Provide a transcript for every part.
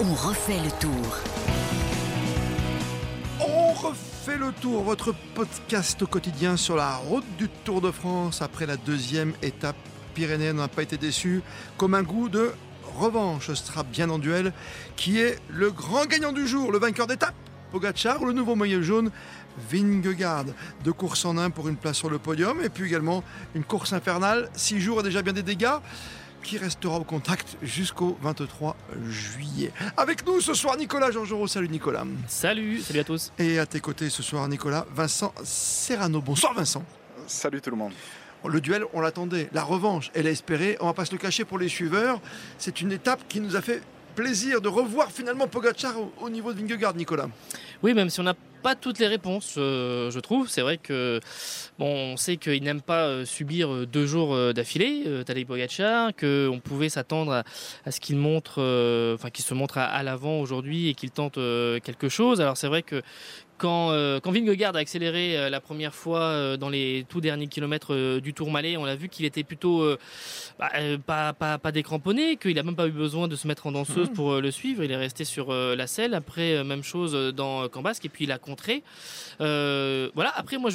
On refait le tour. On refait le tour, votre podcast quotidien sur la route du Tour de France après la deuxième étape pyrénéenne. N'a pas été déçu, comme un goût de revanche. Ce sera bien en duel. Qui est le grand gagnant du jour, le vainqueur d'étape Pogacar ou le nouveau maillot jaune Vingegaard. Deux courses en un pour une place sur le podium et puis également une course infernale. Six jours et déjà bien des dégâts qui restera au contact jusqu'au 23 juillet. Avec nous ce soir Nicolas Georgerot. Salut Nicolas. Salut, salut à tous. Et à tes côtés ce soir Nicolas, Vincent Serrano. Bonsoir Vincent. Salut tout le monde. Le duel, on l'attendait. La revanche, elle est espérée. On va pas se le cacher pour les suiveurs. C'est une étape qui nous a fait plaisir de revoir finalement Pogacar au, niveau de Vingegaard, Nicolas. Oui, même si on n'a pas toutes les réponses, euh, je trouve. C'est vrai que bon, on sait qu'il n'aime pas euh, subir euh, deux jours d'affilée, Tadej Pogacar, qu'on pouvait s'attendre à, ce qu'il montre, enfin qu'il se montre à, l'avant aujourd'hui et qu'il tente quelque chose. Alors c'est vrai que quand, quand Vingegaard a accéléré la première fois dans les tout derniers kilomètres du Tour Malais, on a vu qu'il était plutôt bah, pas, pas, pas, décramponné, qu'il n'a même pas eu besoin de se mettre en danseuse mmh. pour le suivre. Il est resté sur la selle. Après, même chose dans Cambasque. Et puis il a contré. Euh, voilà, après, moi,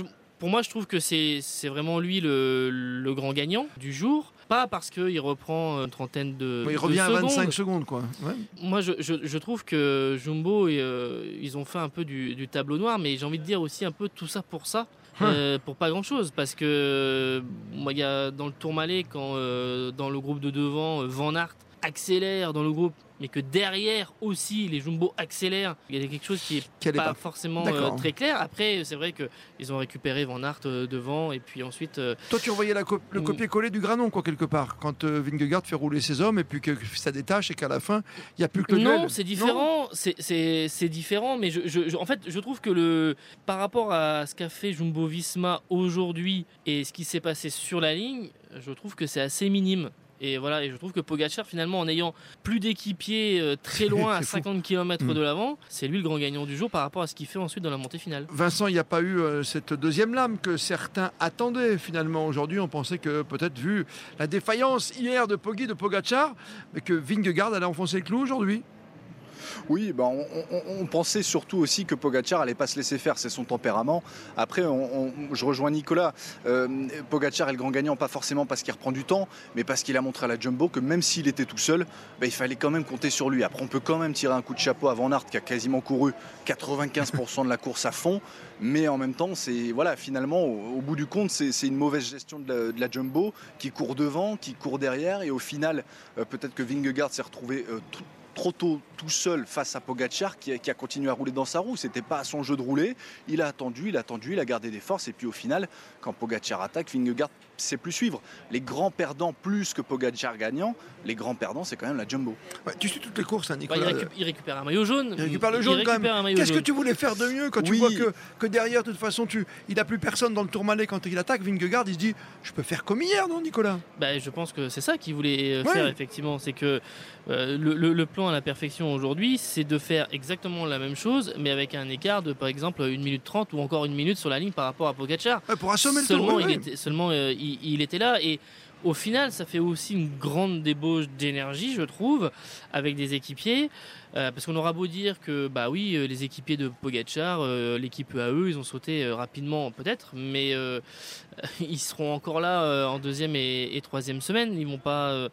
pour moi, je trouve que c'est vraiment lui le, grand gagnant du jour. Pas parce qu'il reprend une trentaine de. il revient à 25 secondes, quoi. Moi, je, trouve que Jumbo, euh, ils ont fait un peu du, tableau noir, mais j'ai envie de dire aussi un peu tout ça pour ça. Hein. Euh, pour pas grand chose parce que moi il y a dans le Tour Malais quand dans le groupe de devant Van Aert accélère dans le groupe mais que derrière aussi les Jumbo accélèrent. Il y a quelque chose qui est pas, forcément euh, très clair. Après, c'est vrai qu'ils ont récupéré Van Aert euh, devant et puis ensuite. Euh, Toi, tu envoyais le copier-coller du granon, quoi, quelque part, quand Vingegaard fait rouler ses hommes et puis que ça détache et qu'à la fin, il n'y a plus que Non, c'est différent. C'est différent, mais je, en fait, je trouve que le, par rapport à ce qu'a fait Jumbo Visma aujourd'hui et ce qui s'est passé sur la ligne, je trouve que c'est assez minime. Et voilà, et je trouve que Pogacar, finalement, en ayant plus d'équipiers euh, très loin, à 50 km mm. de l'avant, c'est lui le grand gagnant du jour par rapport à ce qu'il fait ensuite dans la montée finale. Vincent, il n'y a pas eu euh, cette deuxième lame que certains attendaient finalement. Aujourd'hui, on pensait que peut-être, vu la défaillance hier de Poggi, de Pogacar, que Vingegaard allait enfoncer le clou aujourd'hui. Oui, ben on, pensait surtout aussi que Pogacar allait pas se laisser faire, c'est son tempérament. Après, je rejoins Nicolas. Euh, Pogacar est le grand gagnant, pas forcément parce qu'il reprend du temps, mais parce qu'il a montré à la Jumbo que même s'il était tout seul, ben, il fallait quand même compter sur lui. Après, on peut quand même tirer un coup de chapeau à Van Aert qui a quasiment couru 95% de la course à fond, mais en même temps, c'est voilà, finalement, au, bout du compte, c'est une mauvaise gestion de la, Jumbo qui court devant, qui court derrière, et au final, euh, peut-être que Vingegaard s'est retrouvé euh, tout, trop tôt tout seul face à Pogacar qui a, continué à rouler dans sa roue. C'était pas à son jeu de rouler. Il a attendu, il a attendu, il a gardé des forces et puis au final, quand Pogacar attaque, Vingegaard sait plus suivre. Les grands perdants plus que Pogacar gagnant, les grands perdants c'est quand même la Jumbo. tu sais toutes les courses, hein, Nicolas. il, récupère, un maillot jaune. Il récupère le jaune quand même. Qu'est-ce que tu voulais faire de mieux quand tu vois que, que derrière, de toute façon, tu, il n'a plus personne dans le Tourmalet quand il attaque? Vingegaard, il se dit, je peux faire comme hier, non, Nicolas? Bah, Je pense que c'est ça qu'il voulait euh, faire effectivement. C'est que euh, le, plan à la perfection aujourd'hui, c'est de faire exactement la même chose, mais avec un écart de par exemple 1 minute 30 ou encore une minute sur la ligne par rapport à Pogacar. pour assommer le tour, il était, Seulement, euh, il, était là et au final, ça fait aussi une grande débauche d'énergie, je trouve, avec des équipiers. Euh, parce qu'on aura beau dire que, bah oui, euh, les équipiers de Pogachar, euh, l'équipe AE, ils ont sauté rapidement peut-être, mais ils seront encore là en deuxième et, troisième semaine. Ils n'ont pas,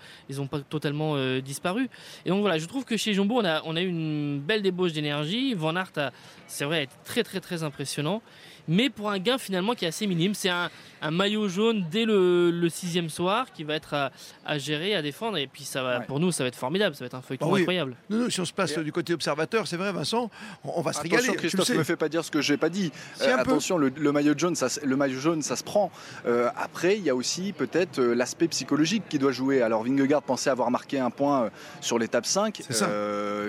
totalement disparu. Et donc voilà, je trouve que chez Jumbo, on a, a eu une belle débauche d'énergie. Van Aert, c'est vrai, est très très très impressionnant mais pour un gain finalement qui est assez minime. C'est un, maillot jaune dès le, sixième soir qui va être à, gérer, à défendre, et puis ça va, pour nous, ça va être formidable, ça va être un feuilleton bah incroyable. Nous, si on se passe du côté observateur, c'est vrai, Vincent, on, va se régaler. Christophe ne me fait pas dire ce que je n'ai pas dit. Euh, attention, le, maillot jaune, ça, le maillot jaune, ça se prend. Euh, après, il y a aussi peut-être euh, l'aspect psychologique qui doit jouer. Alors Vingegaard pensait avoir marqué un point sur l'étape 5.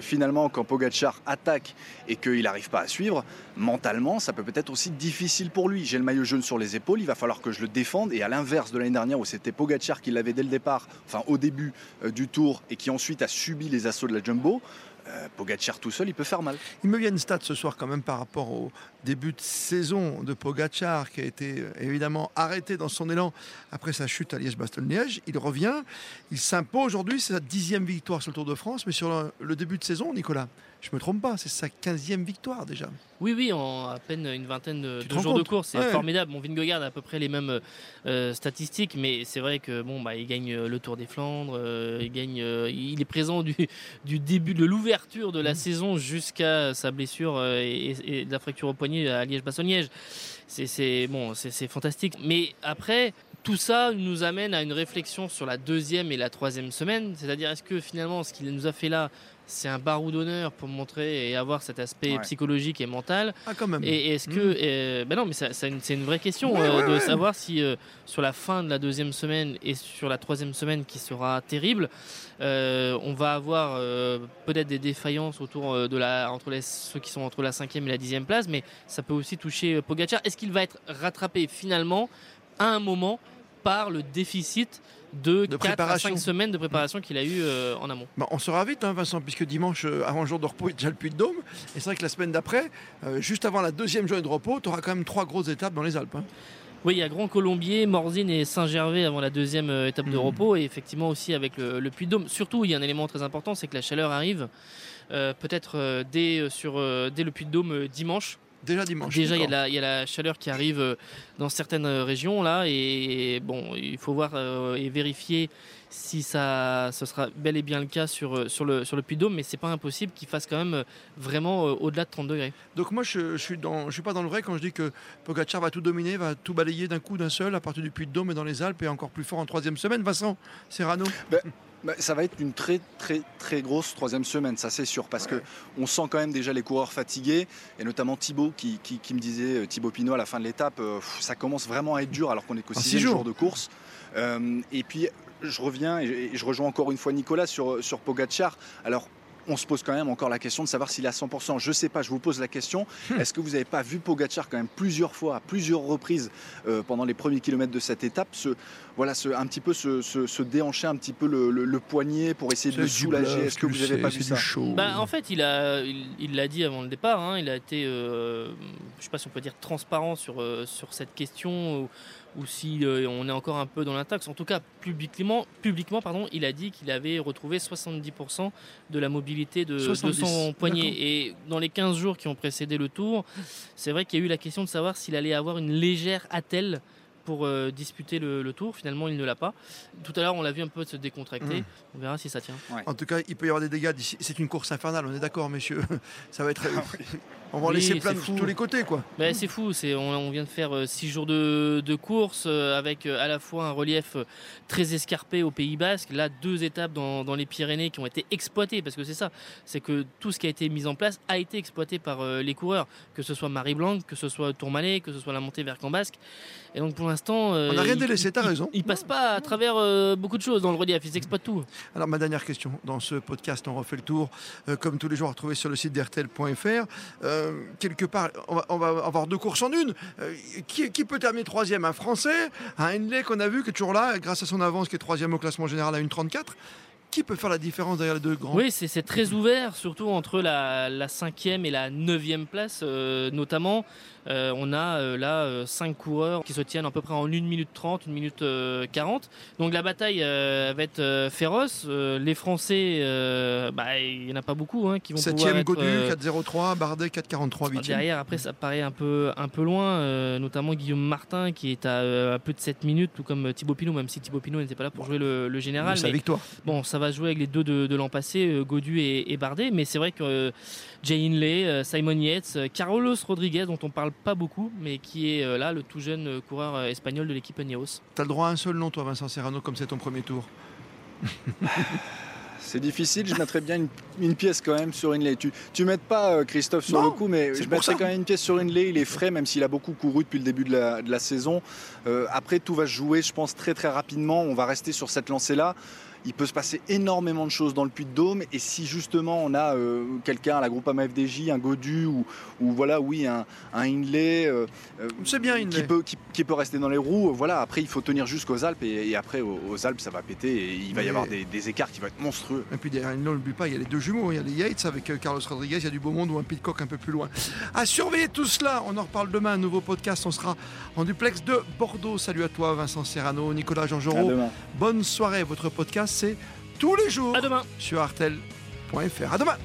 finalement, quand Pogacar attaque et qu'il n'arrive pas à suivre, mentalement, ça peut peut-être aussi difficile pour lui. J'ai le maillot jaune sur les épaules, il va falloir que je le défende. Et à l'inverse de l'année dernière où c'était Pogacar qui l'avait dès le départ, enfin au début euh, du tour, et qui ensuite a subi les assauts de la Jumbo, euh, Pogacar tout seul, il peut faire mal. Il me vient une stat ce soir quand même par rapport au début de saison de Pogacar qui a été euh, évidemment arrêté dans son élan après sa chute à Liège-Bastogne-Liège. Il revient, il s'impose aujourd'hui, c'est sa dixième victoire sur le Tour de France, mais sur le début de saison, Nicolas, je me trompe pas, c'est sa quinzième victoire déjà. Oui, oui, en à peine une vingtaine de, jours de course, c'est formidable. Mon Vingegaard a à peu près les mêmes euh, statistiques, mais c'est vrai que bon, bah, il gagne le Tour des Flandres, il gagne, il est présent du, du début de l'ouverture de la mm. saison jusqu'à sa blessure euh, et, la fracture au poignet à Liège-Bastogne-Liège. C'est bon, c'est fantastique. Mais après, tout ça nous amène à une réflexion sur la deuxième et la troisième semaine. C'est-à-dire, est-ce que finalement, ce qu'il nous a fait là, c'est un barreau d'honneur pour montrer et avoir cet aspect psychologique et mental. Ah, quand même. Et est-ce que. Mm. ben non, mais c'est une, vraie question euh, de savoir si euh, sur la fin de la deuxième semaine et sur la troisième semaine qui sera terrible, euh, on va avoir peut-être des défaillances autour de la, entre les, ceux qui sont entre la cinquième et la dixième place, mais ça peut aussi toucher Pogacar. Est-ce qu'il va être rattrapé finalement à un moment par le déficit de, 4 à 5 semaines de préparation qu'il a eu euh, en amont. on sera vite, hein, Vincent, puisque dimanche, euh, avant le jour de repos, il y a déjà le Puy de Dôme. Et c'est vrai que la semaine d'après, euh, juste avant la deuxième journée de repos, tu auras quand même trois grosses étapes dans les Alpes. Hein. Oui, il y a Grand Colombier, Morzine et Saint-Gervais avant la deuxième étape de hmm. repos. Et effectivement aussi avec le, le Puy de Dôme. Surtout, il y a un élément très important, c'est que la chaleur arrive. peut-être dès, sur, dès le Puy de Dôme dimanche. Déjà dimanche. Déjà, il y, a la chaleur qui arrive euh, dans certaines euh, régions là, et bon, il faut voir euh, et vérifier si ça, ce sera bel et bien le cas sur, sur le, sur le Puy Dôme, mais c'est pas impossible qu'il fasse quand même vraiment au-delà de 30 degrés. Donc moi, je, je suis dans, je suis pas dans le vrai quand je dis que Pogacar va tout dominer, va tout balayer d'un coup d'un seul à partir du Puy de Dôme et dans les Alpes et encore plus fort en troisième semaine. Vincent Serrano. Ben, ça va être une très très très grosse troisième semaine, ça c'est sûr, parce qu'on que on sent quand même déjà les coureurs fatigués, et notamment Thibaut qui, me disait, euh, Thibaut Pinot à la fin de l'étape, euh, ça commence vraiment à être dur alors qu'on est qu'au sixième jour de course. Euh, et puis je reviens et je rejoins encore une fois Nicolas sur, sur Pogacar. Alors on se pose quand même encore la question de savoir s'il est à 100%. Je ne sais pas, je vous pose la question. Hmm. Est-ce que vous n'avez pas vu Pogacar quand même plusieurs fois, à plusieurs reprises euh, pendant les premiers kilomètres de cette étape, se, voilà, se, un petit peu se, déhancher un petit peu le, poignet pour essayer de le soulager? Est-ce que vous n'avez pas vu ça? bah, En fait, il l'a il, dit avant le départ. Hein. il a été, euh, je ne sais pas si on peut dire transparent sur, euh, sur cette question ou si euh, on est encore un peu dans l'intaxe. En tout cas, publiquement, publiquement pardon, il a dit qu'il avait retrouvé 70% de la mobilité de, son poignet. Et dans les 15 jours qui ont précédé le tour, c'est vrai qu'il y a eu la question de savoir s'il allait avoir une légère attelle pour euh, disputer le, tour. Finalement, il ne l'a pas. Tout à l'heure, on l'a vu un peu se décontracter. Mmh. On verra si ça tient. En tout cas, il peut y avoir des dégâts. C'est une course infernale, on est d'accord, messieurs. Ça va être. Ah on va en laisser plein de tous les côtés, quoi. c'est fou. C'est on, vient de faire 6 euh, jours de, course euh, avec à la fois un relief très escarpé au Pays Basque. Là, deux étapes dans, les Pyrénées qui ont été exploitées, parce que c'est ça. C'est que tout ce qui a été mis en place a été exploité par les coureurs, que ce soit Marie Blanc, que ce soit Tourmalet, que ce soit la montée vers Cambasque. Et donc pour l'instant, euh, on n'a rien délaissé. T'as raison. Il, passe pas à travers euh, beaucoup de choses dans le relief. Ils exploitent tout. Alors ma dernière question dans ce podcast, on refait le tour, euh, comme tous les jours, à retrouver sur le site d'RTL.fr. quelque part, on va, avoir deux courses en une. Qui, peut terminer troisième? Un Français, un Henley qu'on a vu qui est toujours là, grâce à son avance, qui est troisième au classement général à 1,34 qui peut faire la différence derrière les deux grands Oui, c'est très ouvert, surtout entre la, cinquième et la neuvième place, notamment. Euh, on a euh, là 5 euh, coureurs qui se tiennent à peu près en 1 minute 30, 1 minute 40. Donc la bataille va être féroce. les Français, bah, il n'y en a pas beaucoup hein, qui vont 7 pouvoir Godu, 4-0-3, Bardet 4-43, 8 Derrière, après, ça paraît un peu, un peu loin, notamment Guillaume Martin qui est à, plus de 7 minutes, tout comme Thibaut Pinot, même si Thibaut Pinot n'était pas là pour jouer le, général. Mais, victoire. Bon, ça va jouer avec les deux de, l'an passé, Godu et, Bardet, mais c'est vrai que Jay Inley, Simon Yates, Carlos Rodriguez, dont on parle pas beaucoup, mais qui est euh, là le tout jeune euh, coureur euh, espagnol de l'équipe Ineos. Tu as le droit à un seul nom, toi, Vincent Serrano, comme c'est ton premier tour C'est difficile, je mettrais bien une, pièce quand même sur Inlay. Tu ne mets pas Christophe sur le coup, mais je mettrais quand même une pièce sur Inlay. Il est frais, même s'il a beaucoup couru depuis le début de la, saison. après, tout va se jouer, je pense, très très rapidement. On va rester sur cette lancée-là il peut se passer énormément de choses dans le Puy de Dôme. Et si justement on a euh, quelqu'un à la groupe FDJ, un Godu ou, ou voilà, oui, un, un Hindley euh, euh, C'est bien, qui peut, qui, qui peut rester dans les roues, voilà. Après, il faut tenir jusqu'aux Alpes et, et après aux, aux Alpes, ça va péter et il va y avoir des, des écarts qui vont être monstrueux. Et puis derrière Hindley, on n'oublie pas, il y a les deux jumeaux. Il y a les Yates avec Carlos Rodriguez, il y a du beau monde ou un Pitcock un peu plus loin. À surveiller tout cela, on en reparle demain. Un nouveau podcast, on sera en duplex de Bordeaux. Salut à toi, Vincent Serrano, Nicolas demain. Bonne soirée. Votre podcast, c'est tous les jours À demain. sur artel.fr. À demain.